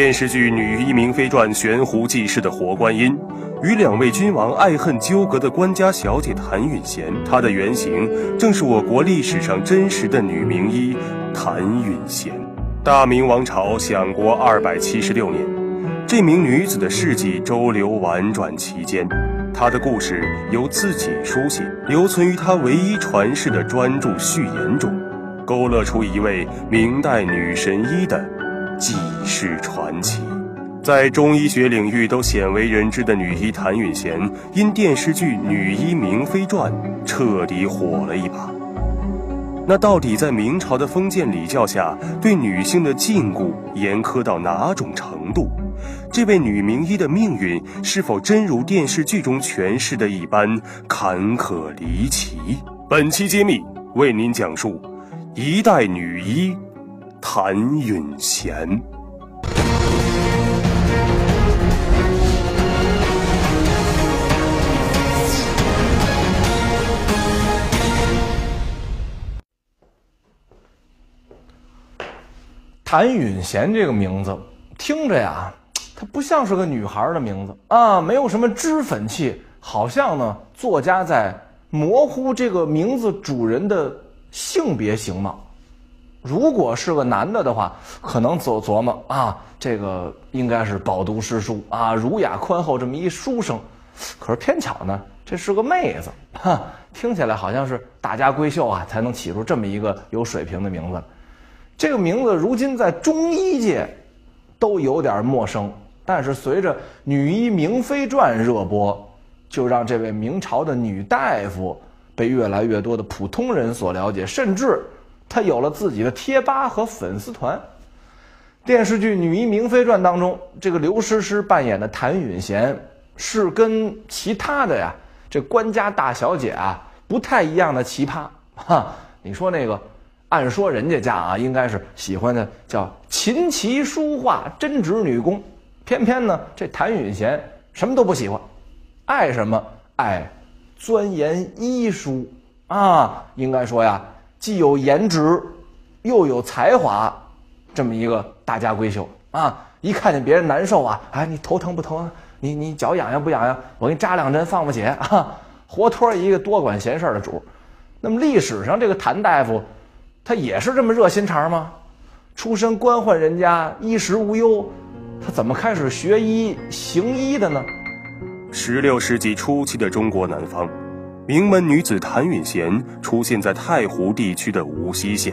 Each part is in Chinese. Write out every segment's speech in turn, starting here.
电视剧《女医明妃传》悬壶济世的活观音，与两位君王爱恨纠葛的官家小姐谭允贤，她的原型正是我国历史上真实的女名医谭允贤。大明王朝享国二百七十六年，这名女子的事迹周流婉转其间，她的故事由自己书写，留存于她唯一传世的专著序言中，勾勒出一位明代女神医的。济世传奇，在中医学领域都鲜为人知的女医谭允贤，因电视剧《女医明妃传》彻底火了一把。那到底在明朝的封建礼教下，对女性的禁锢严苛到哪种程度？这位女名医的命运是否真如电视剧中诠释的一般坎坷离奇？本期揭秘为您讲述一代女医。谭允贤，谭允贤这个名字听着呀，它不像是个女孩的名字啊，没有什么脂粉气，好像呢，作家在模糊这个名字主人的性别形貌。如果是个男的的话，可能琢琢磨啊，这个应该是饱读诗书啊，儒雅宽厚这么一书生。可是偏巧呢，这是个妹子，哈，听起来好像是大家闺秀啊才能起出这么一个有水平的名字。这个名字如今在中医界都有点陌生，但是随着《女医明妃传》热播，就让这位明朝的女大夫被越来越多的普通人所了解，甚至。他有了自己的贴吧和粉丝团。电视剧《女医明妃传》当中，这个刘诗诗扮演的谭允贤是跟其他的呀这官家大小姐啊不太一样的奇葩 哈。你说那个，按说人家家啊应该是喜欢的叫琴棋书画针织女工，偏偏呢这谭允贤什么都不喜欢，爱什么爱钻研医书啊，应该说呀。既有颜值，又有才华，这么一个大家闺秀啊！一看见别人难受啊，哎，你头疼不疼啊？你你脚痒痒不痒痒？我给你扎两针放放血啊！活脱一个多管闲事的主。那么历史上这个谭大夫，他也是这么热心肠吗？出身官宦人家，衣食无忧，他怎么开始学医行医的呢？十六世纪初期的中国南方。名门女子谭允贤出现在太湖地区的无锡县，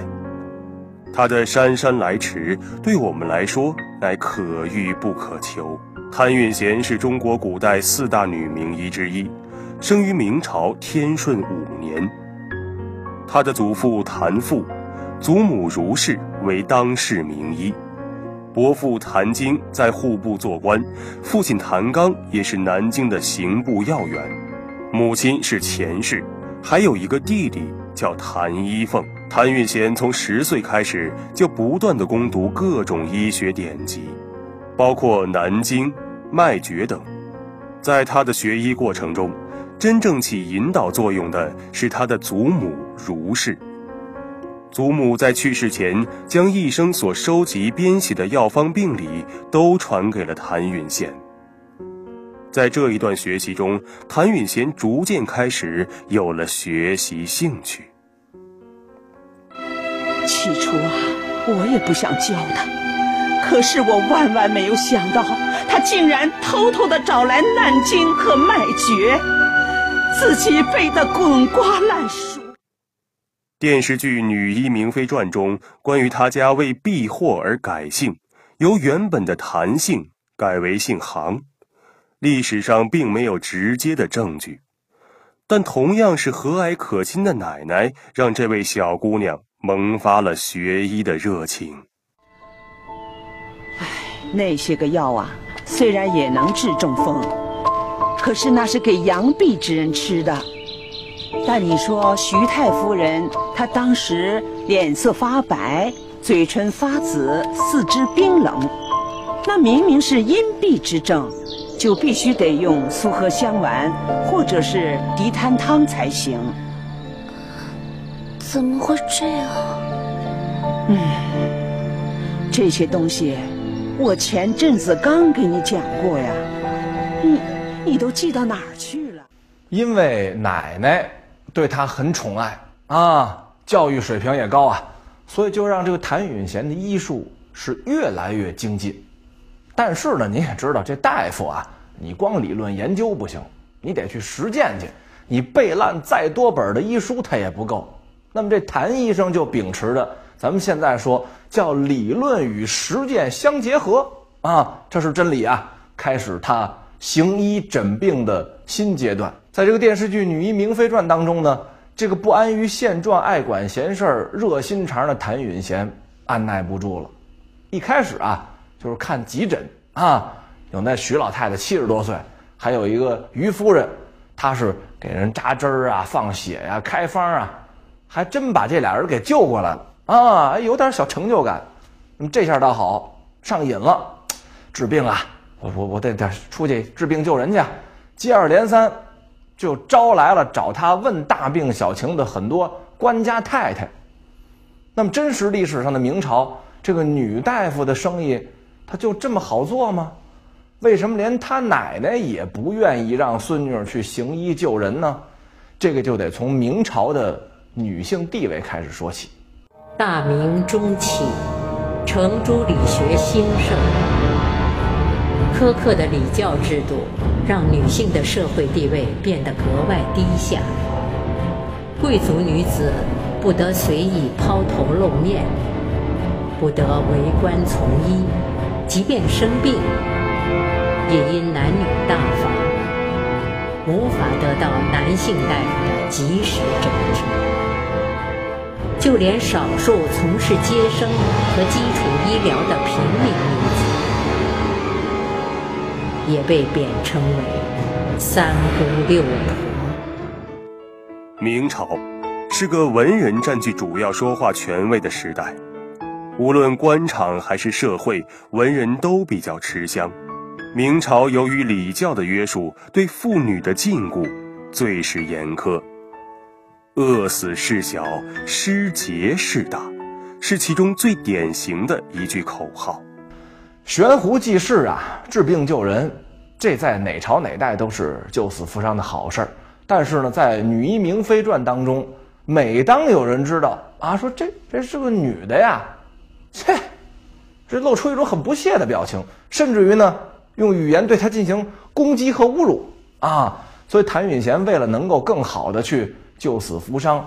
她的姗姗来迟对我们来说乃可遇不可求。谭允贤是中国古代四大女名医之一，生于明朝天顺五年。她的祖父谭父、祖母如氏为当世名医，伯父谭经在户部做官，父亲谭刚也是南京的刑部要员。母亲是钱氏，还有一个弟弟叫谭一凤。谭允贤从十岁开始就不断的攻读各种医学典籍，包括《南经》《脉诀》等。在他的学医过程中，真正起引导作用的是他的祖母如氏。祖母在去世前，将一生所收集编写的药方病理都传给了谭允贤。在这一段学习中，谭允贤逐渐开始有了学习兴趣。起初啊，我也不想教他，可是我万万没有想到，他竟然偷偷的找来《难经》和《脉诀》，自己背得滚瓜烂熟。电视剧《女医明妃传》中，关于他家为避祸而改姓，由原本的谭姓改为姓杭。历史上并没有直接的证据，但同样是和蔼可亲的奶奶，让这位小姑娘萌发了学医的热情。唉，那些个药啊，虽然也能治中风，可是那是给阳痹之人吃的。但你说徐太夫人，她当时脸色发白，嘴唇发紫，四肢冰冷，那明明是阴痹之症。就必须得用苏合香丸或者是涤痰汤才行。怎么会这样？嗯，这些东西我前阵子刚给你讲过呀，你你都记到哪儿去了？因为奶奶对他很宠爱啊，教育水平也高啊，所以就让这个谭允贤的医术是越来越精进。但是呢，你也知道，这大夫啊，你光理论研究不行，你得去实践去。你背烂再多本的医书，他也不够。那么这谭医生就秉持着咱们现在说叫理论与实践相结合啊，这是真理啊！开始他行医诊病的新阶段。在这个电视剧《女医明妃传》当中呢，这个不安于现状、爱管闲事儿、热心肠的谭允贤按耐不住了。一开始啊，就是看急诊啊，有那徐老太太七十多岁，还有一个于夫人，她是给人扎针儿啊、放血呀、开方啊，还真把这俩人给救过来了啊，有点小成就感。那么这下倒好，上瘾了，治病啊，我我我得得出去治病救人去，接二连三。就招来了找他问大病小情的很多官家太太。那么，真实历史上的明朝这个女大夫的生意，她就这么好做吗？为什么连他奶奶也不愿意让孙女去行医救人呢？这个就得从明朝的女性地位开始说起。大明中期，程朱理学兴盛。苛刻的礼教制度让女性的社会地位变得格外低下。贵族女子不得随意抛头露面，不得为官从医，即便生病，也因男女大防，无法得到男性大夫的及时诊治。就连少数从事接生和基础医疗的平民女子。也被贬称为三姑六婆。明朝是个文人占据主要说话权位的时代，无论官场还是社会，文人都比较吃香。明朝由于礼教的约束，对妇女的禁锢最是严苛。饿死事小，失节事大，是其中最典型的一句口号。悬壶济世啊，治病救人，这在哪朝哪代都是救死扶伤的好事儿。但是呢，在《女医明妃传》当中，每当有人知道啊，说这这是个女的呀，切，这露出一种很不屑的表情，甚至于呢，用语言对他进行攻击和侮辱啊。所以谭允贤为了能够更好的去救死扶伤，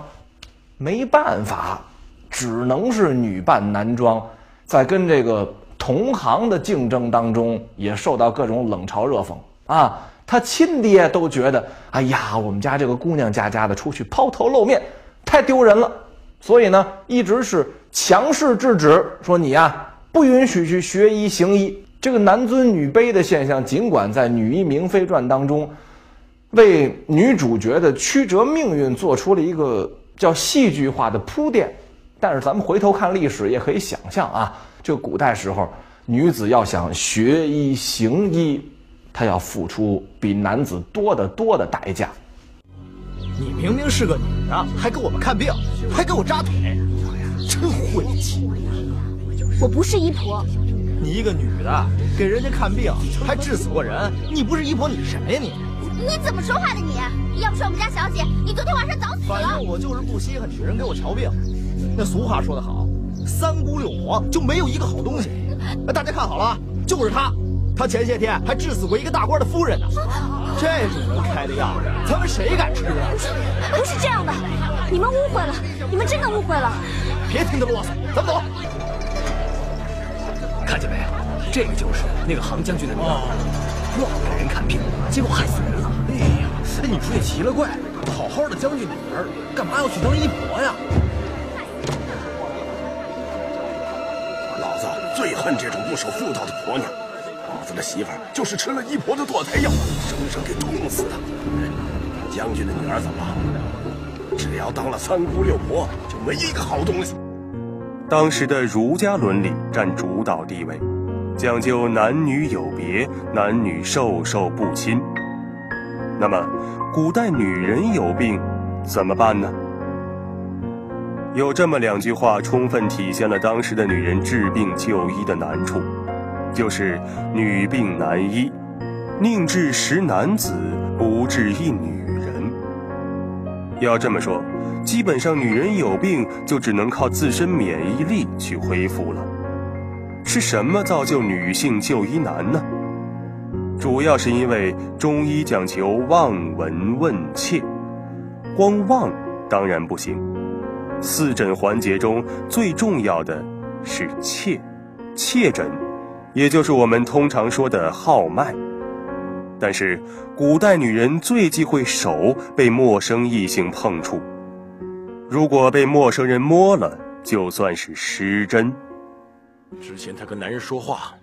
没办法，只能是女扮男装，在跟这个。同行的竞争当中，也受到各种冷嘲热讽啊！他亲爹都觉得，哎呀，我们家这个姑娘家家的出去抛头露面，太丢人了。所以呢，一直是强势制止，说你呀，不允许去学医行医。这个男尊女卑的现象，尽管在《女医明妃传》当中，为女主角的曲折命运做出了一个叫戏剧化的铺垫，但是咱们回头看历史，也可以想象啊。这古代时候，女子要想学医行医，她要付出比男子多得多的代价。你明明是个女的，还给我们看病，还给我扎腿，晦气！我不是医婆。你一个女的给人家看病，还治死过人，你不是医婆，你是谁呀你？你怎么说话的你？要不是我们家小姐，你昨天晚上早死了。反正我就是不稀罕女人给我瞧病。那俗话说得好。三姑六婆就没有一个好东西，大家看好了，就是她，她前些天还治死过一个大官的夫人呢。这种人开的药，咱们谁敢吃啊？不是这样的，你们误会了，你们真的误会了。别听他啰嗦，咱们走。看见没？这个就是那个杭将军的女儿，乱给人看病，结果害死人了。哎呀，哎你说也奇了怪，好好的将军的女儿，干嘛要去当医婆呀？老子最恨这种不守妇道的婆娘，老子的媳妇儿就是吃了医婆的堕胎药，生生给痛死的。将军的女儿怎么？只要当了三姑六婆，就没一个好东西。当时的儒家伦理占主导地位，讲究男女有别，男女授受不亲。那么，古代女人有病怎么办呢？有这么两句话，充分体现了当时的女人治病就医的难处。就是女病难医，宁治十男子，不治一女。要这么说，基本上女人有病就只能靠自身免疫力去恢复了。是什么造就女性就医难呢？主要是因为中医讲求望闻问切，光望当然不行。四诊环节中最重要的是切，切诊，也就是我们通常说的号脉。但是古代女人最忌讳手被陌生异性碰触，如果被陌生人摸了，就算是失贞。之前她跟男人说话，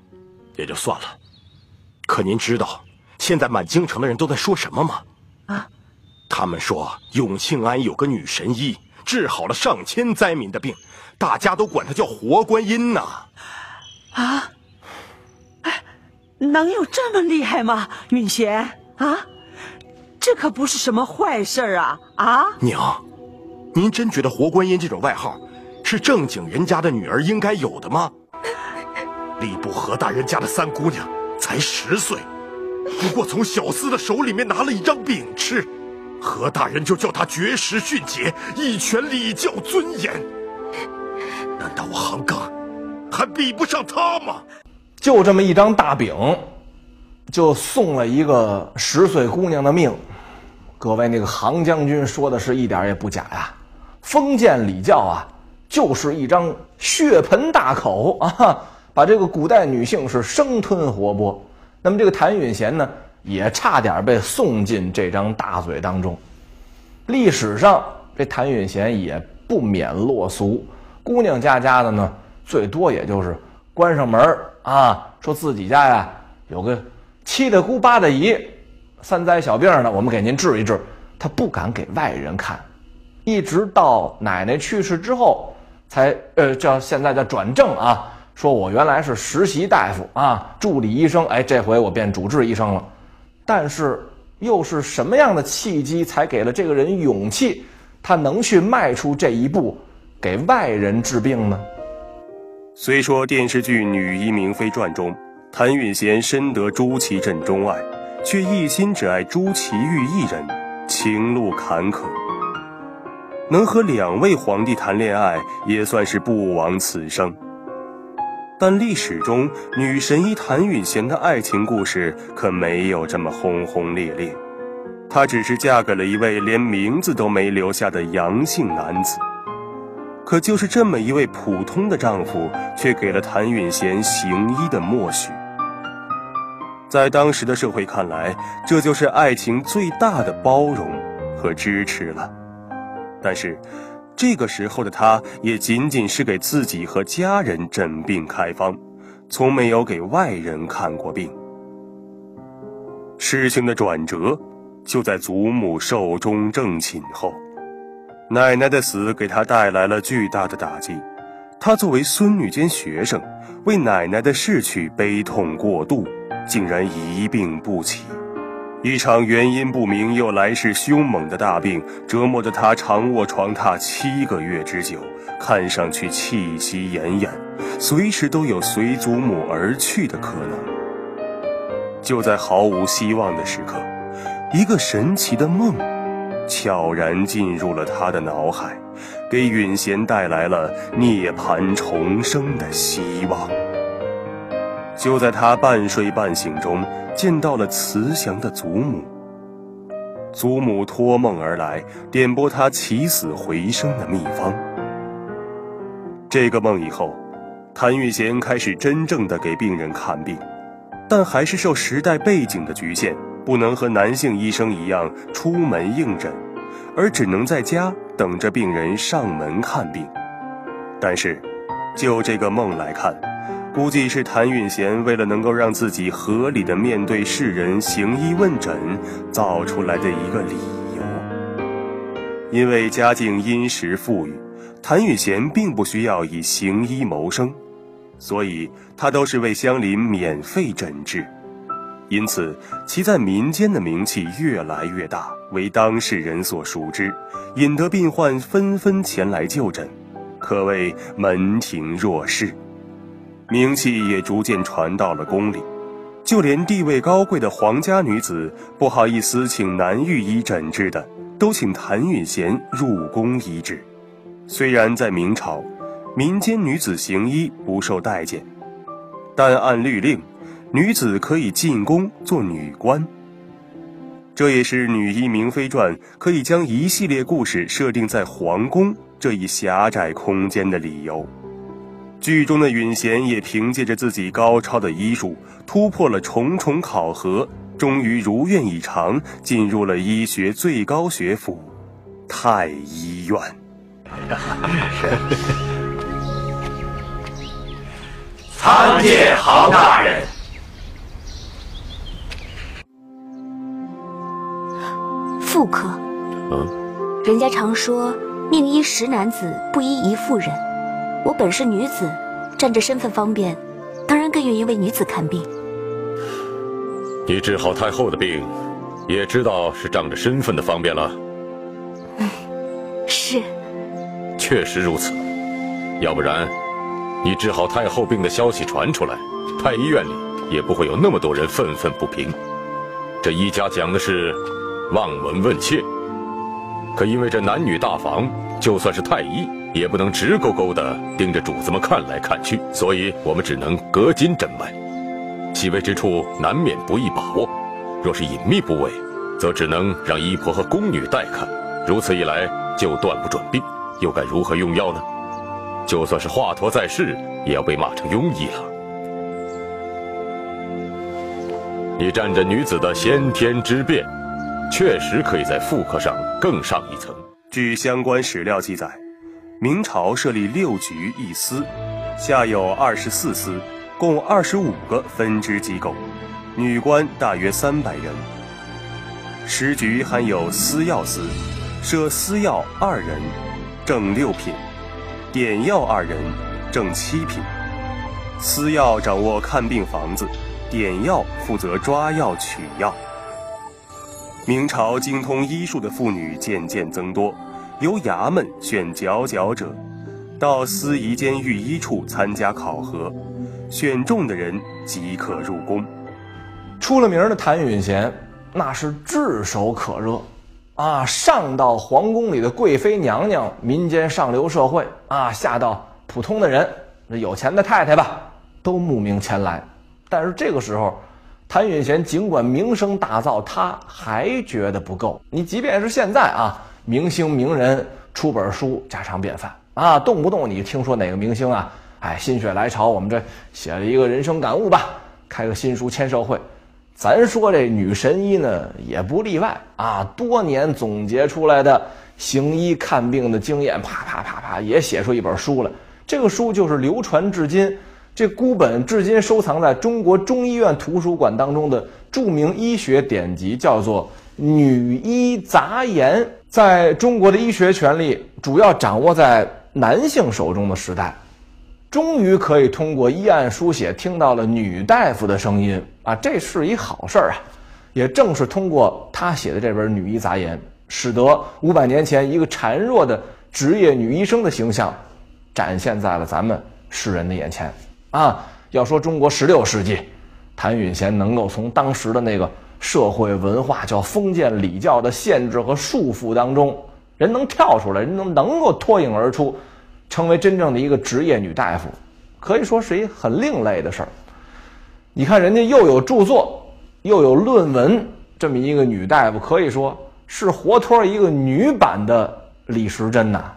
也就算了，可您知道现在满京城的人都在说什么吗？啊，他们说永庆庵有个女神医。治好了上千灾民的病，大家都管她叫活观音呐。啊，哎，能有这么厉害吗？允贤啊，这可不是什么坏事啊！啊，娘，您真觉得活观音这种外号是正经人家的女儿应该有的吗？吏部何大人家的三姑娘才十岁，不过从小厮的手里面拿了一张饼吃。何大人就叫她绝食训诫，一全礼教尊严。难道我杭刚还比不上她吗？就这么一张大饼，就送了一个十岁姑娘的命。各位，那个杭将军说的是一点也不假呀。封建礼教啊，就是一张血盆大口啊，把这个古代女性是生吞活剥。那么这个谭允贤呢？也差点被送进这张大嘴当中。历史上，这谭允贤也不免落俗，姑娘家家的呢，最多也就是关上门啊，说自己家呀有个七大姑八大姨，三灾小病呢，我们给您治一治。他不敢给外人看，一直到奶奶去世之后，才呃叫现在叫转正啊，说我原来是实习大夫啊，助理医生，哎，这回我变主治医生了。但是，又是什么样的契机才给了这个人勇气，他能去迈出这一步，给外人治病呢？虽说电视剧《女医明妃传》中，谭允贤深得朱祁镇钟爱，却一心只爱朱祁钰一人，情路坎坷。能和两位皇帝谈恋爱，也算是不枉此生。但历史中女神医谭允贤的爱情故事可没有这么轰轰烈烈，她只是嫁给了一位连名字都没留下的杨姓男子。可就是这么一位普通的丈夫，却给了谭允贤行医的默许。在当时的社会看来，这就是爱情最大的包容和支持了。但是。这个时候的他，也仅仅是给自己和家人诊病开方，从没有给外人看过病。事情的转折就在祖母寿终正寝后，奶奶的死给他带来了巨大的打击。他作为孙女兼学生，为奶奶的逝去悲痛过度，竟然一病不起。一场原因不明又来势凶猛的大病，折磨着他长卧床榻七个月之久，看上去气息奄奄，随时都有随祖母而去的可能。就在毫无希望的时刻，一个神奇的梦，悄然进入了他的脑海，给允贤带来了涅槃重生的希望。就在他半睡半醒中。见到了慈祥的祖母，祖母托梦而来，点拨他起死回生的秘方。这个梦以后，谭玉贤开始真正的给病人看病，但还是受时代背景的局限，不能和男性医生一样出门应诊，而只能在家等着病人上门看病。但是，就这个梦来看。估计是谭允贤为了能够让自己合理的面对世人行医问诊，造出来的一个理由。因为家境殷实富裕，谭允贤并不需要以行医谋生，所以他都是为乡邻免费诊治，因此其在民间的名气越来越大，为当事人所熟知，引得病患纷纷前来就诊，可谓门庭若市。名气也逐渐传到了宫里。就连地位高贵的皇家女子不好意思请男御医诊治的，都请谭允贤入宫医治。虽然在明朝，民间女子行医不受待见，但按律令，女子可以进宫做女官。这也是《女医明妃传》可以将一系列故事设定在皇宫这一狭窄空间的理由。剧中的允贤也凭借着自己高超的医术，突破了重重考核，终于如愿以偿，进入了医学最高学府——太医院。参见杭大人。妇科，嗯，人家常说宁医十男子，不医一妇人。我本是女子，占着身份方便，当然更愿意为女子看病。你治好太后的病，也知道是仗着身份的方便了。嗯，是。确实如此，要不然，你治好太后病的消息传出来，太医院里也不会有那么多人愤愤不平。这医家讲的是望闻问切，可因为这男女大防，就算是太医。也不能直勾勾地盯着主子们看来看去，所以我们只能隔金诊脉，细微之处难免不易把握。若是隐秘部位，则只能让医婆和宫女代看。如此一来，就断不准病，又该如何用药呢？就算是华佗在世，也要被骂成庸医了。你占着女子的先天之便，确实可以在妇科上更上一层。据相关史料记载。明朝设立六局一司，下有二十四司，共二十五个分支机构，女官大约三百人。十局含有司药司，设司药二人，正六品；点药二人，正七品。司药掌握看病房子，点药负责抓药取药。明朝精通医术的妇女渐渐增多。由衙门选佼佼者，到司仪监御医处参加考核，选中的人即可入宫。出了名的谭允贤，那是炙手可热，啊，上到皇宫里的贵妃娘娘、民间上流社会，啊，下到普通的人，那有钱的太太吧，都慕名前来。但是这个时候，谭允贤尽管名声大噪，他还觉得不够。你即便是现在啊。明星名人出本书家常便饭啊，动不动你听说哪个明星啊，哎，心血来潮，我们这写了一个人生感悟吧，开个新书签售会。咱说这女神医呢也不例外啊，多年总结出来的行医看病的经验，啪啪啪啪也写出一本书来。这个书就是流传至今，这孤本至今收藏在中国中医院图书馆当中的著名医学典籍，叫做《女医杂言》。在中国的医学权力主要掌握在男性手中的时代，终于可以通过医案书写听到了女大夫的声音啊，这是一好事儿啊！也正是通过他写的这本《女医杂言》，使得五百年前一个孱弱的职业女医生的形象展现在了咱们世人的眼前啊！要说中国十六世纪，谭允贤能够从当时的那个。社会文化叫封建礼教的限制和束缚当中，人能跳出来，人能能够脱颖而出，成为真正的一个职业女大夫，可以说是一很另类的事儿。你看人家又有著作，又有论文，这么一个女大夫，可以说是活脱一个女版的李时珍呐。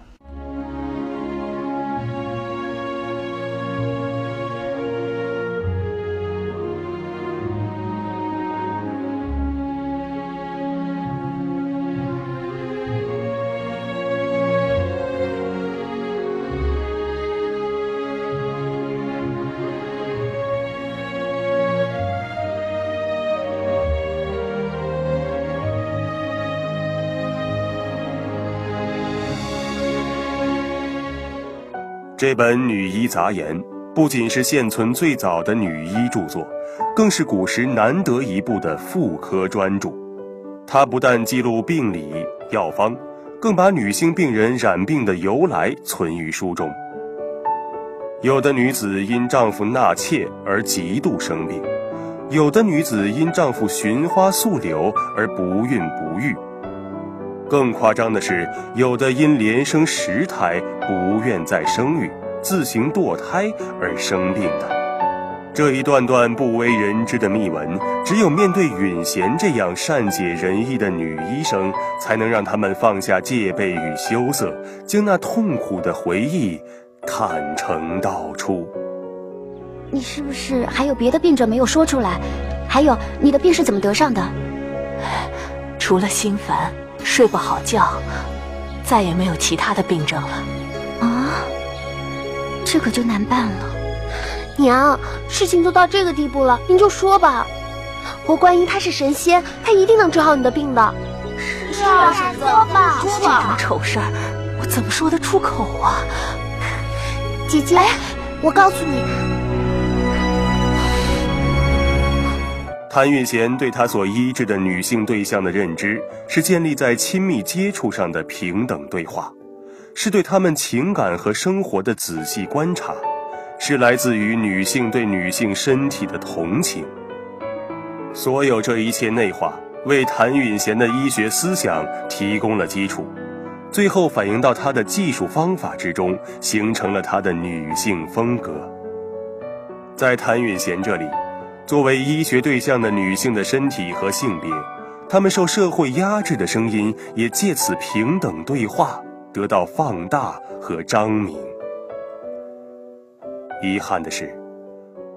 这本《女医杂言》不仅是现存最早的女医著作，更是古时难得一部的妇科专著。它不但记录病理药方，更把女性病人染病的由来存于书中。有的女子因丈夫纳妾而极度生病，有的女子因丈夫寻花溯柳而不孕不育。更夸张的是，有的因连生十胎不愿再生育，自行堕胎而生病的。这一段段不为人知的秘闻，只有面对允贤这样善解人意的女医生，才能让他们放下戒备与羞涩，将那痛苦的回忆坦诚道出。你是不是还有别的病症没有说出来？还有，你的病是怎么得上的？除了心烦、睡不好觉，再也没有其他的病症了。啊，这可就难办了。娘，事情都到这个地步了，您就说吧。我观音她是神仙，她一定能治好你的病的。是啊，婶子，说吧，说吧。这种丑事儿，我怎么说得出口啊？姐姐，我告诉你，谭允贤对他所医治的女性对象的认知，是建立在亲密接触上的平等对话，是对他们情感和生活的仔细观察。是来自于女性对女性身体的同情。所有这一切内化，为谭允贤的医学思想提供了基础，最后反映到他的技术方法之中，形成了他的女性风格。在谭允贤这里，作为医学对象的女性的身体和性别，她们受社会压制的声音，也借此平等对话得到放大和彰明。遗憾的是，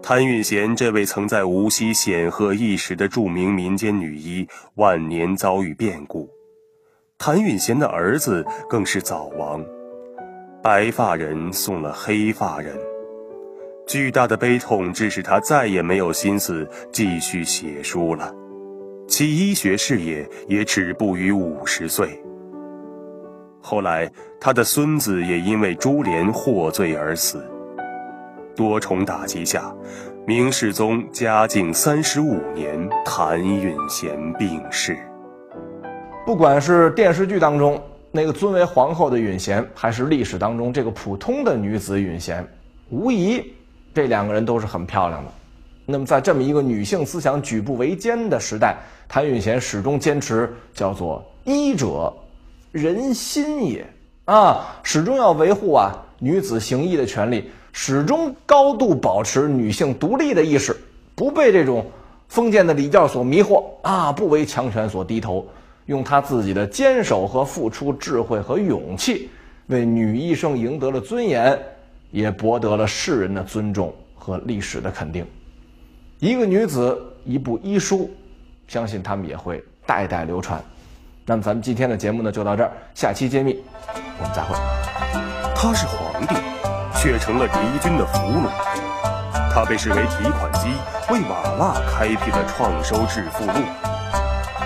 谭允贤这位曾在无锡显赫一时的著名民间女医，晚年遭遇变故。谭允贤的儿子更是早亡，白发人送了黑发人。巨大的悲痛致使他再也没有心思继续写书了，其医学事业也止步于五十岁。后来，他的孙子也因为株连获罪而死。多重打击下，明世宗嘉靖三十五年，谭允贤病逝。不管是电视剧当中那个尊为皇后的允贤，还是历史当中这个普通的女子允贤，无疑这两个人都是很漂亮的。那么，在这么一个女性思想举步维艰的时代，谭允贤始终坚持叫做“医者，仁心也”啊，始终要维护啊女子行医的权利。始终高度保持女性独立的意识，不被这种封建的礼教所迷惑啊，不为强权所低头，用她自己的坚守和付出、智慧和勇气，为女医生赢得了尊严，也博得了世人的尊重和历史的肯定。一个女子，一部医书，相信他们也会代代流传。那么，咱们今天的节目呢，就到这儿，下期揭秘，我们再会。他是皇帝。却成了敌军的俘虏，他被视为提款机，为瓦剌开辟了创收致富路。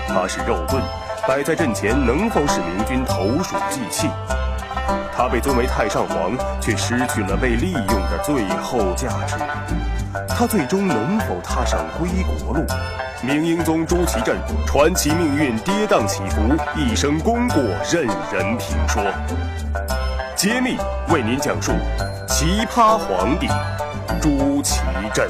他是肉盾，摆在阵前能否使明军投鼠忌器？他被尊为太上皇，却失去了被利用的最后价值。他最终能否踏上归国路？明英宗朱祁镇传奇命运跌宕起伏，一生功过任人评说。揭秘为您讲述。奇葩皇帝朱祁镇。